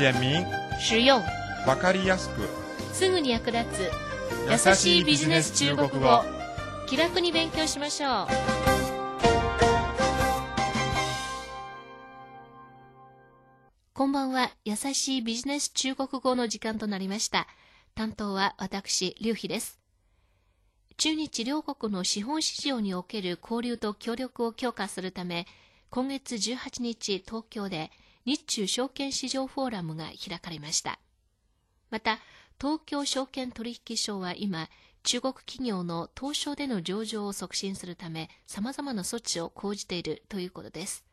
简明、实用、わかりやすく。すぐに役立つ。優しいビジネス中国語。気楽に勉強しましょう。こんばんは。優しいビジネス中国語の時間となりました。担当は私劉飛です。中日両国の資本市場における交流と協力を強化するため今月18日東京で日中証券市場フォーラムが開かれました。また東京証券取引所は今中国企業の東証での上場を促進するため様々な措置を講じているということです。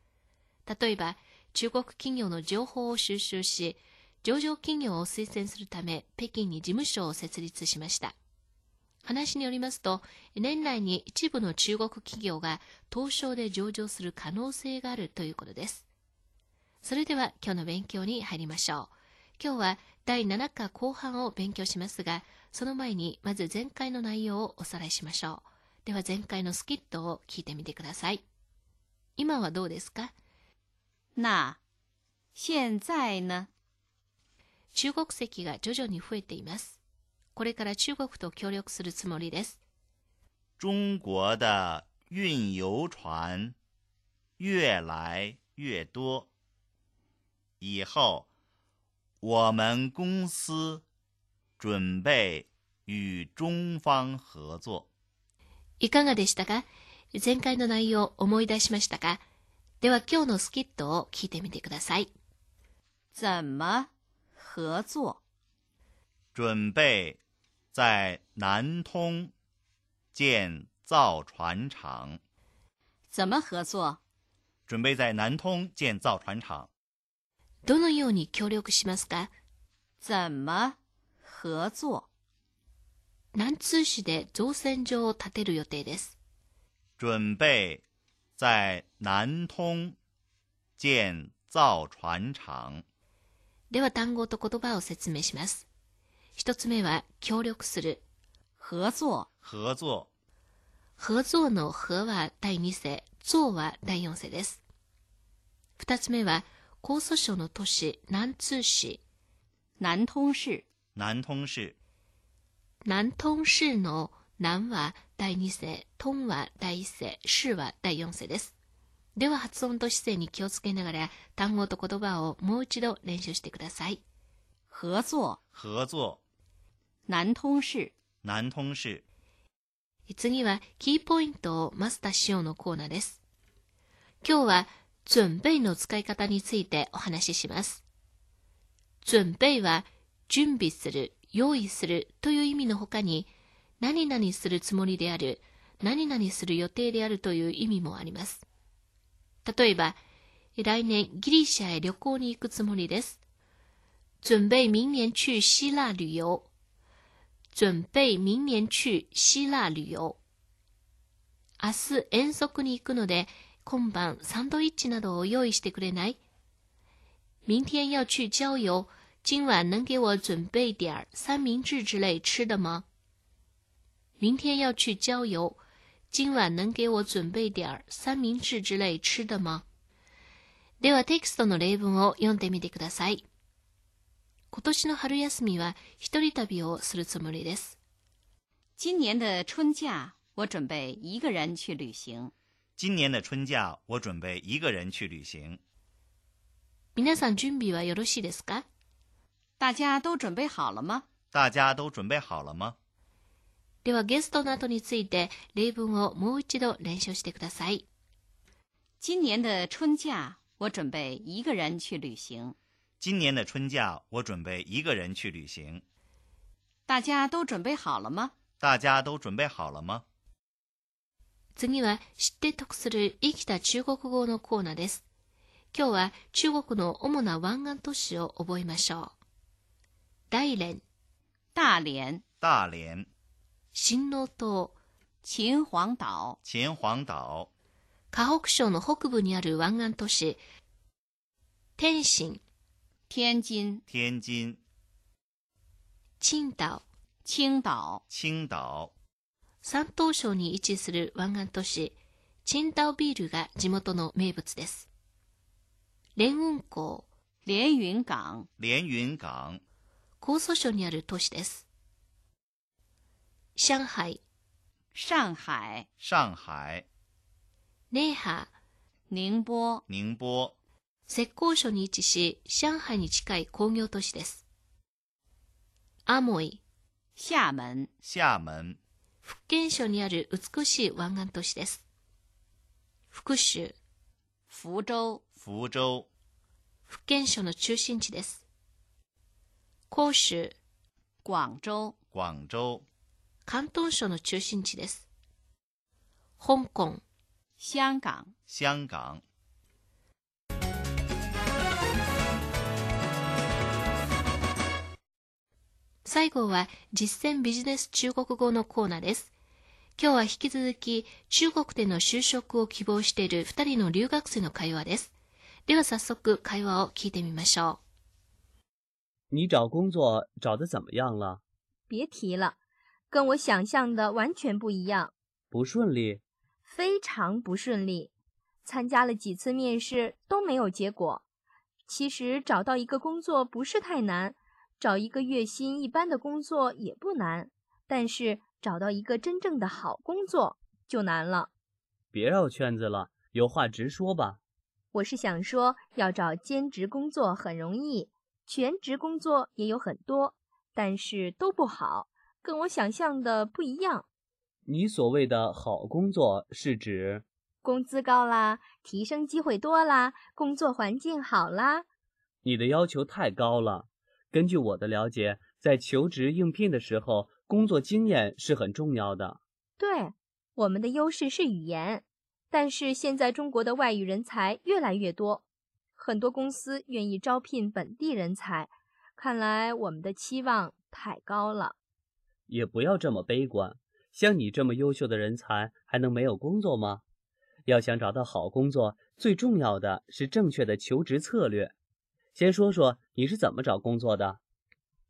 例えば中国企業の情報を収集し上場企業を推薦するため北京に事務所を設立しました。話によりますと年内に一部の中国企業が東証で上場する可能性があるということです。それでは今日の勉強に入りましょう。今日は第7課後半を勉強しますがその前にまず前回の内容をおさらいしましょう。では前回のスキットを聞いてみてください。今はどうですか？那现在呢？中国籍が徐々に増えています。これから中国と協力するつもりです。中国的运油船越来越多，以后我们公司准备与中方合作。いかがでしたか前回の内容を思い出しましたかでは今日のスキットを聞いてみてください怎么合作？准备在南通建造船厂，怎么合作？准备在南通建造船厂。 どのように協力しますか？怎么合作？南通市で造船所を建てる予定です？准备在南通建造船厂。では単語と言葉を説明します。一つ目は協力する。合作？合作。合作の和は第2世造は第4世です。二つ目は江蘇省の都市南通市。南通市。南通市。南通市の南は第2世、東は第1世、市は第4世です。では発音と姿勢に気をつけながら単語と言葉をもう一度練習してください。合作。合作。南通市。南通市。次はキーポイントをマスターしようのコーナーです。今日は準備の使い方についてお話しします。準備は準備する、用意するという意味の他に何々するつもりである、何々する予定であるという意味もあります。例えば、来年ギリシャへ旅行に行くつもりです。準備明年去希腊旅遊。準備明年去希腊旅遊。明日遠足に行くので、今晩サンドイッチなどを用意してくれない？明天要去郊遊。今晚能给我准备点儿三明治之类吃的吗？明天要去郊游，今晚能给我准备点儿三明治之类吃的吗？ではテキストの例文を読んでみてください。今年の春休みは一人旅をするつもりです。今年的春假，我准备一个人去旅行。今年的春假，我准备一个人去旅行。皆さん準備はよろしいですか大家都准备好了吗？大家都准备好了吗？ではゲストの後について例文をもう一度練習してください。今年的春假，我准备一个人去旅行。今年的春假，我准备一个人去旅行。大家都准备好了吗？大家都准备好了吗？ 次は知って得する生きた中国語のコーナーです。今日は中国の主な湾岸都市を覚えましょう。大連、大連、大連、新納島、秦皇島、秦皇島、河北省の北部にある湾岸都市、天津、天津、天津、青島、青島、青島、山東省に位置する湾岸都市、青島ビールが地元の名物です。連雲港、连云港、连云港、江蘇省にある都市です。上海、上海、上海、寧波、宁波、宁波、浙江省に位置し、上海に近い工業都市です。アモイ、厦門、厦門、福建省にある美しい湾岸都市です。福州、福州、福州、福建省の中心地です。広州、廣州、廣州、広東省の中心地です。香港、香港、香港。最後は実践ビジネス中国語のコーナーです。今日は引き続き中国での就職を希望している2人の留学生の会話です。では早速会話を聞いてみましょ你找工作找的怎么样了？别提了，跟我想象的完全不一样，不顺利？非常不顺利。参加了几次面试都没有结果。其实找到一个工作不是太难，找一个月薪一般的工作也不难，但是找到一个真正的好工作就难了。别绕圈子了，有话直说吧。我是想说，要找兼职工作很容易，全职工作也有很多，但是都不好，跟我想象的不一样。你所谓的好工作是指？工资高啦，提升机会多啦，工作环境好啦。你的要求太高了。根据我的了解，在求职应聘的时候，工作经验是很重要的。对，我们的优势是语言，但是现在中国的外语人才越来越多，很多公司愿意招聘本地人才。看来我们的期望太高了。也不要这么悲观，像你这么优秀的人才，还能没有工作吗？要想找到好工作，最重要的是正确的求职策略。先说说你是怎么找工作的？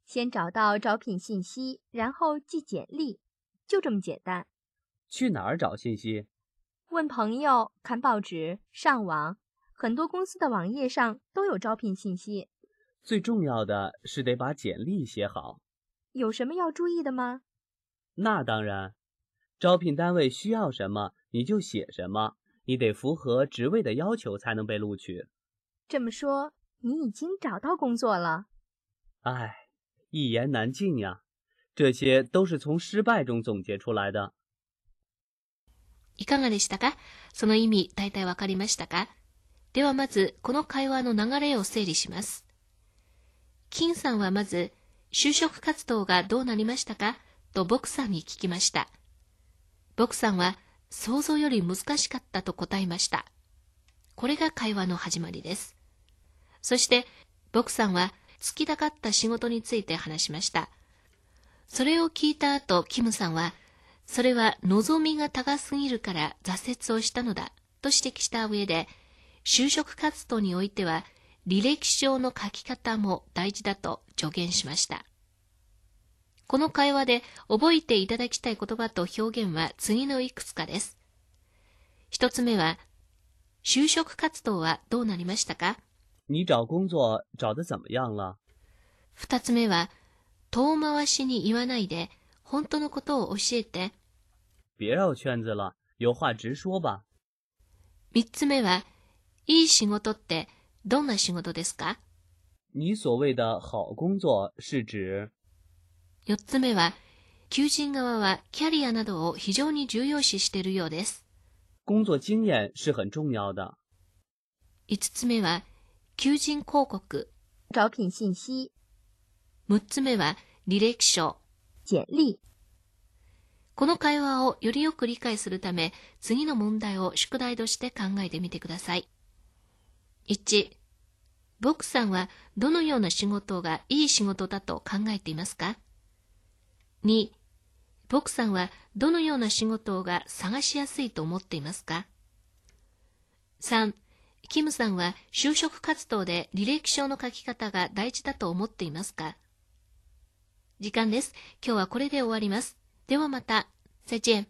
先找到招聘信息，然后寄简历，就这么简单。去哪儿找信息？问朋友、看报纸、上网，很多公司的网页上都有招聘信息。最重要的是得把简历写好。有什么要注意的吗？那当然，招聘单位需要什么你就写什么。你得符合职位的要求才能被录取。这么說，你已經找到工作了？唉，一言難盡呀。這些都是從失敗中總結出來的。いかがでしたか？その意味、大体わかりましたか？ではまず、この会話の流れを整理します。金さんはまず、就職活動がどうなりましたか？とボクさんに聞きました。ボクさんは、想像より難しかったと答えました。これが会話の始まりです。そして、ボクさんは、就きたかった仕事について話しました。それを聞いた後、キムさんは、それは望みが高すぎるから挫折をしたのだ、と指摘した上で、就職活動においては、履歴書の書き方も大事だと助言しました。この会話で覚えていただきたい言葉と表現は次のいくつかです。一つ目は、就職活動はどうなりましたか？你找工作找得怎么样了？二つ目は、遠回しに言わないで、本当のことを教えて。别绕圈子了，有話直說吧。三つ目は、いい仕事ってどんな仕事ですか你所謂的好工作是指？四つ目は、求人側はキャリアなどを非常に重要視しているようです。工作經驗是很重要的。五つ目は、 求人広告。招聘信息、六つ目は、履歴書。簡歷。この会話をよりよく理解するため、次の問題を宿題として考えてみてください。1、ボクさんはどのような仕事がいい仕事だと考えていますか ?2、ボクさんはどのような仕事が探しやすいと思っていますか ?3、キムさんは就職活動で履歴書の書き方が大事だと思っていますか？時間です。今日はこれで終わります。ではまた。再见。